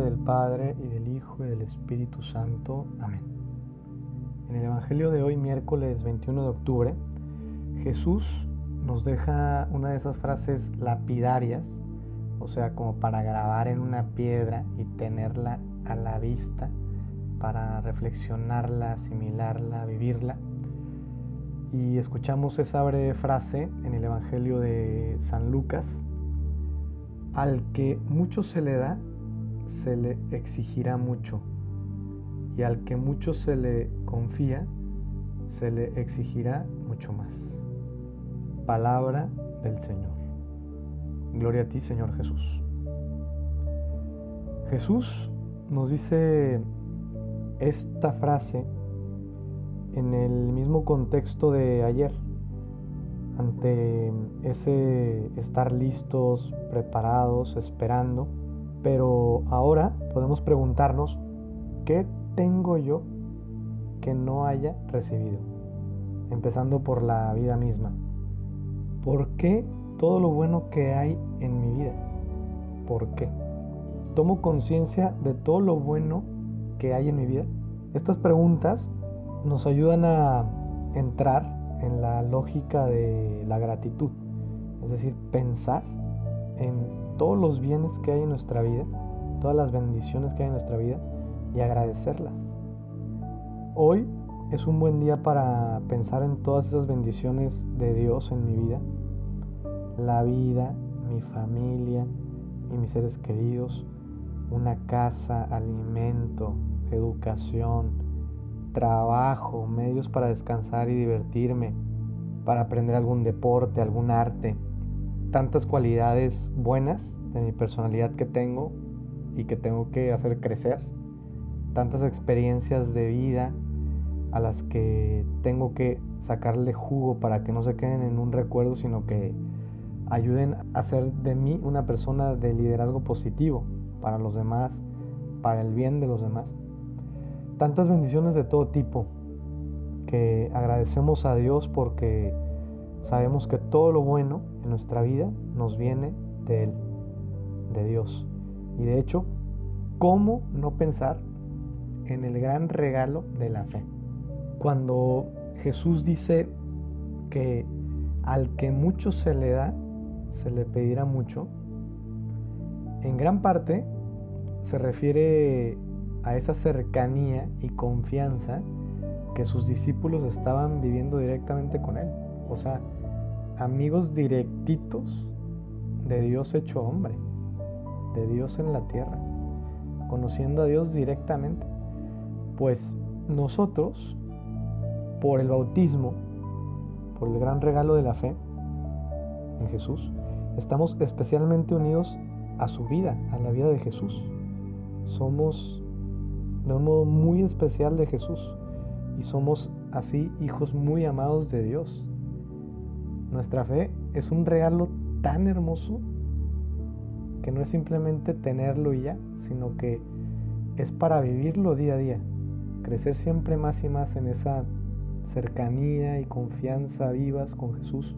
del Padre y del Hijo y del Espíritu Santo. Amén. En el Evangelio de hoy, miércoles 21 de octubre, Jesús nos deja una de esas frases lapidarias, o sea, como para grabar en una piedra y tenerla a la vista, para reflexionarla, asimilarla, vivirla. Y escuchamos esa breve frase en el Evangelio de San Lucas, al que mucho se le da, se le exigirá mucho, y al que mucho se le confía, se le exigirá mucho más. Palabra del Señor. Gloria a ti, Señor Jesús. Jesús nos dice esta frase en el mismo contexto de ayer ante ese estar listos, preparados, esperando. Pero ahora podemos preguntarnos, ¿qué tengo yo que no haya recibido? Empezando por la vida misma. ¿Por qué todo lo bueno que hay en mi vida? ¿Por qué? ¿Tomo conciencia de todo lo bueno que hay en mi vida? Estas preguntas nos ayudan a entrar en la lógica de la gratitud, es decir, pensar en todos los bienes que hay en nuestra vida, todas las bendiciones que hay en nuestra vida y agradecerlas. Hoy es un buen día para pensar en todas esas bendiciones de Dios en mi vida, la vida, mi familia y mis seres queridos, una casa, alimento, educación, trabajo, medios para descansar y divertirme, para aprender algún deporte, algún arte, tantas cualidades buenas de mi personalidad que tengo y que tengo que hacer crecer, tantas experiencias de vida a las que tengo que sacarle jugo para que no se queden en un recuerdo, sino que ayuden a hacer de mí una persona de liderazgo positivo para los demás, para el bien de los demás. Tantas bendiciones de todo tipo que agradecemos a Dios porque sabemos que todo lo bueno en nuestra vida nos viene de Él, de Dios. Y de hecho, ¿cómo no pensar en el gran regalo de la fe? Cuando Jesús dice que al que mucho se le da, se le pedirá mucho, en gran parte se refiere a esa cercanía y confianza que sus discípulos estaban viviendo directamente con Él. O sea, amigos directitos de Dios hecho hombre, de Dios en la tierra, conociendo a Dios directamente. Pues nosotros, por el bautismo, por el gran regalo de la fe en Jesús, estamos especialmente unidos a su vida, a la vida de Jesús. Somos de un modo muy especial de Jesús y somos así hijos muy amados de Dios. Nuestra fe es un regalo tan hermoso que no es simplemente tenerlo y ya, sino que es para vivirlo día a día, crecer siempre más y más en esa cercanía y confianza vivas con Jesús.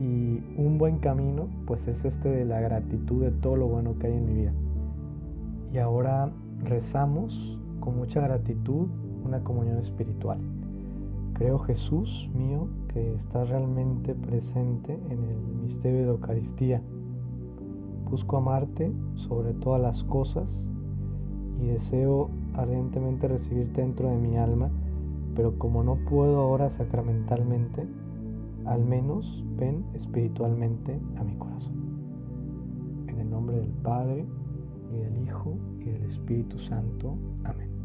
Y un buen camino, pues es este de la gratitud de todo lo bueno que hay en mi vida. Y ahora rezamos con mucha gratitud una comunión espiritual. Creo Jesús mío que estás realmente presente en el misterio de la Eucaristía. Busco amarte sobre todas las cosas y deseo ardientemente recibirte dentro de mi alma, pero como no puedo ahora sacramentalmente, al menos ven espiritualmente a mi corazón. En el nombre del Padre, y del Hijo y del Espíritu Santo. Amén.